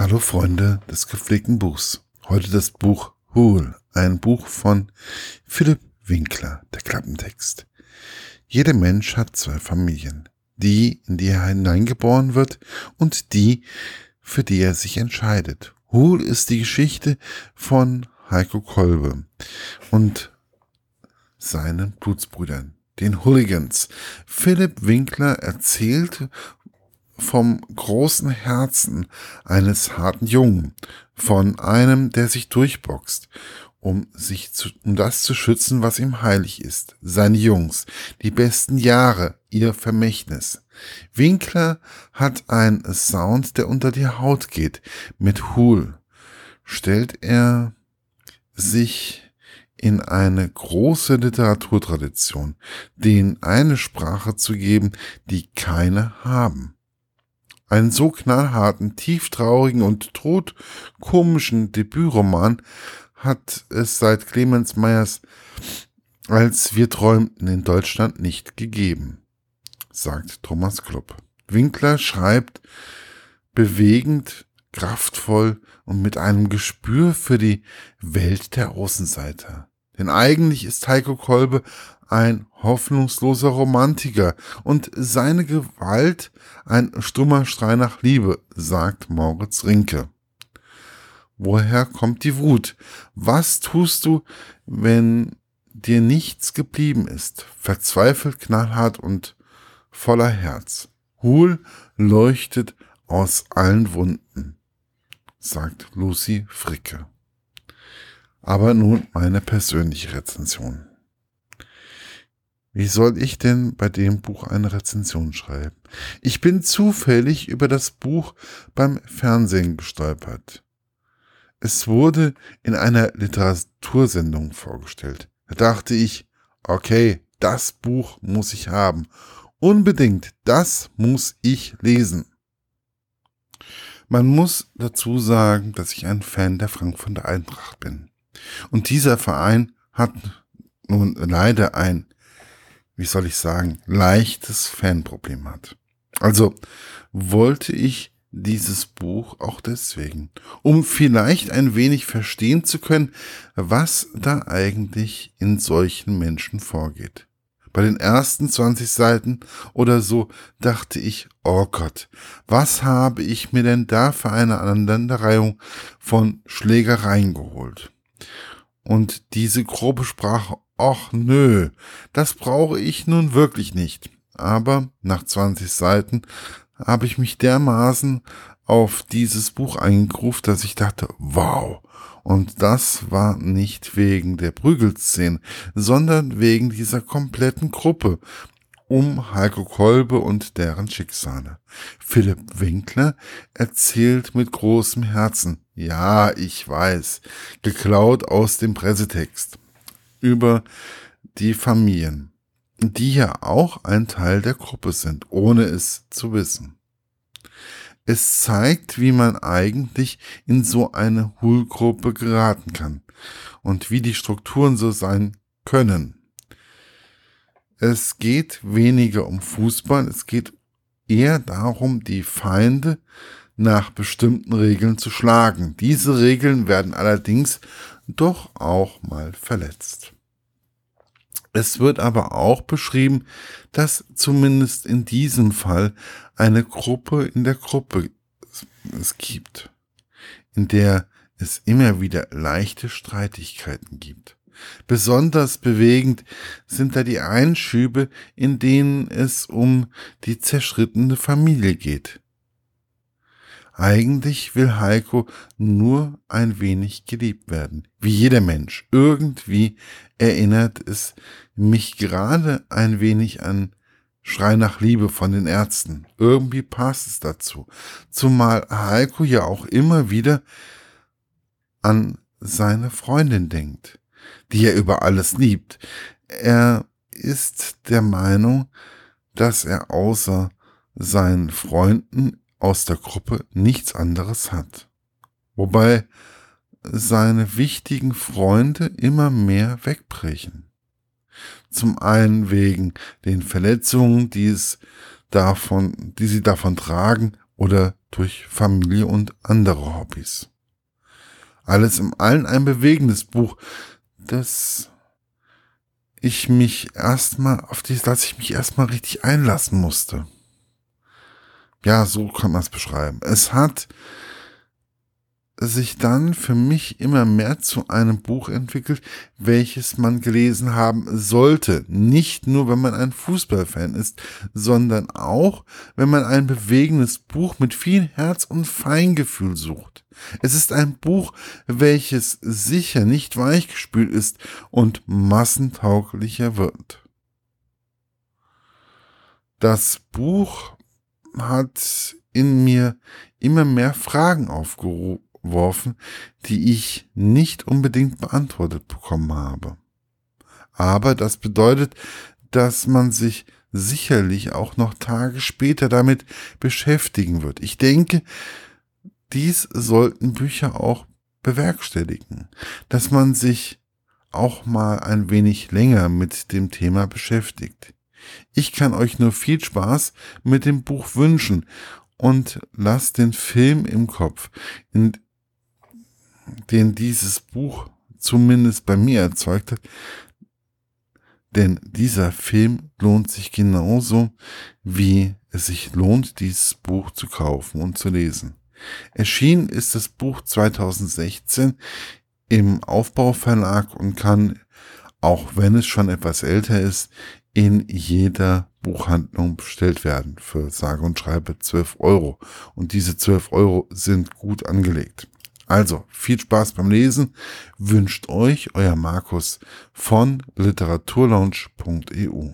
Hallo Freunde des gepflegten Buchs. Heute das Buch Hool, ein Buch von Philipp Winkler, der Klappentext. Jeder Mensch hat zwei Familien. Die, in die er hineingeboren wird und die, für die er sich entscheidet. Hool ist die Geschichte von Heiko Kolbe und seinen Blutsbrüdern, den Hooligans. Philipp Winkler erzählt vom großen Herzen eines harten Jungen, von einem, der sich durchboxt, um sich zu, um das zu schützen, was ihm heilig ist. Seine Jungs, die besten Jahre, ihr Vermächtnis. Winkler hat einen Sound, der unter die Haut geht. Mit Hul stellt er sich in eine große Literaturtradition, denen eine Sprache zu geben, die keine haben. Einen so knallharten, tieftraurigen und todkomischen Debütroman hat es seit Clemens Meyers als wir träumten in Deutschland nicht gegeben, sagt Thomas Klopp. Winkler schreibt bewegend, kraftvoll und mit einem Gespür für die Welt der Außenseiter. Denn eigentlich ist Heiko Kolbe ein hoffnungsloser Romantiker und seine Gewalt ein stummer Schrei nach Liebe, sagt Moritz Rinke. Woher kommt die Wut? Was tust du, wenn dir nichts geblieben ist? Verzweifelt, knallhart und voller Herz. Hul leuchtet aus allen Wunden, sagt Lucy Fricke. Aber nun meine persönliche Rezension. Wie soll ich denn bei dem Buch eine Rezension schreiben? Ich bin zufällig über das Buch beim Fernsehen gestolpert. Es wurde in einer Literatursendung vorgestellt. Da dachte ich, okay, das Buch muss ich haben. Unbedingt, das muss ich lesen. Man muss dazu sagen, dass ich ein Fan der Frankfurter Eintracht bin. Und dieser Verein hat nun leider ein wie soll ich sagen, leichtes Fanproblem hat. Also wollte ich dieses Buch auch deswegen, um vielleicht ein wenig verstehen zu können, was da eigentlich in solchen Menschen vorgeht. Bei den ersten 20 Seiten oder so dachte ich, oh Gott, was habe ich mir denn da für eine Aneinanderreihung von Schlägereien geholt? Und diese grobe Sprache Och nö, das brauche ich nun wirklich nicht. Aber nach 20 Seiten habe ich mich dermaßen auf dieses Buch eingegruft, dass ich dachte, wow. Und das war nicht wegen der Prügelszene, sondern wegen dieser kompletten Gruppe um Heiko Kolbe und deren Schicksale. Philipp Winkler erzählt mit großem Herzen. Ja, ich weiß, geklaut aus dem Pressetext über die Familien, die ja auch ein Teil der Gruppe sind, ohne es zu wissen. Es zeigt, wie man eigentlich in so eine Hohlgruppe geraten kann und wie die Strukturen so sein können. Es geht weniger um Fußball, es geht eher darum, die Feinde nach bestimmten Regeln zu schlagen. Diese Regeln werden allerdings doch auch mal verletzt. Es wird aber auch beschrieben, dass zumindest in diesem Fall eine Gruppe in der Gruppe es gibt, in der es immer wieder leichte Streitigkeiten gibt. Besonders bewegend sind da die Einschübe, in denen es um die zerschrittene Familie geht. Eigentlich will Heiko nur ein wenig geliebt werden, wie jeder Mensch. Irgendwie erinnert es mich gerade ein wenig an Schrei nach Liebe von den Ärzten. Irgendwie passt es dazu. Zumal Heiko ja auch immer wieder an seine Freundin denkt, die er über alles liebt. Er ist der Meinung, dass er außer seinen Freunden aus der Gruppe nichts anderes hat. Wobei seine wichtigen Freunde immer mehr wegbrechen. Zum einen wegen den Verletzungen, die es davon, die sie davon tragen oder durch Familie und andere Hobbys. Alles im Allen ein bewegendes Buch, das ich mich erstmal, auf die, dass ich mich erstmal richtig einlassen musste. Ja, so kann man es beschreiben. Es hat sich dann für mich immer mehr zu einem Buch entwickelt, welches man gelesen haben sollte. Nicht nur, wenn man ein Fußballfan ist, sondern auch, wenn man ein bewegendes Buch mit viel Herz und Feingefühl sucht. Es ist ein Buch, welches sicher nicht weichgespült ist und massentauglicher wird. Das Buch hat in mir immer mehr Fragen aufgerufen geworfen, die ich nicht unbedingt beantwortet bekommen habe. Aber das bedeutet, dass man sich sicherlich auch noch Tage später damit beschäftigen wird. Ich denke, dies sollten Bücher auch bewerkstelligen, dass man sich auch mal ein wenig länger mit dem Thema beschäftigt. Ich kann euch nur viel Spaß mit dem Buch wünschen und lasst den Film im Kopf, in den dieses Buch zumindest bei mir erzeugt hat. Denn dieser Film lohnt sich genauso, wie es sich lohnt, dieses Buch zu kaufen und zu lesen. Erschienen ist das Buch 2016 im Aufbauverlag und kann, auch wenn es schon etwas älter ist, in jeder Buchhandlung bestellt werden für sage und schreibe 12 Euro. Und diese 12 Euro sind gut angelegt. Also viel Spaß beim Lesen wünscht euch euer Markus von literaturlaunch.eu.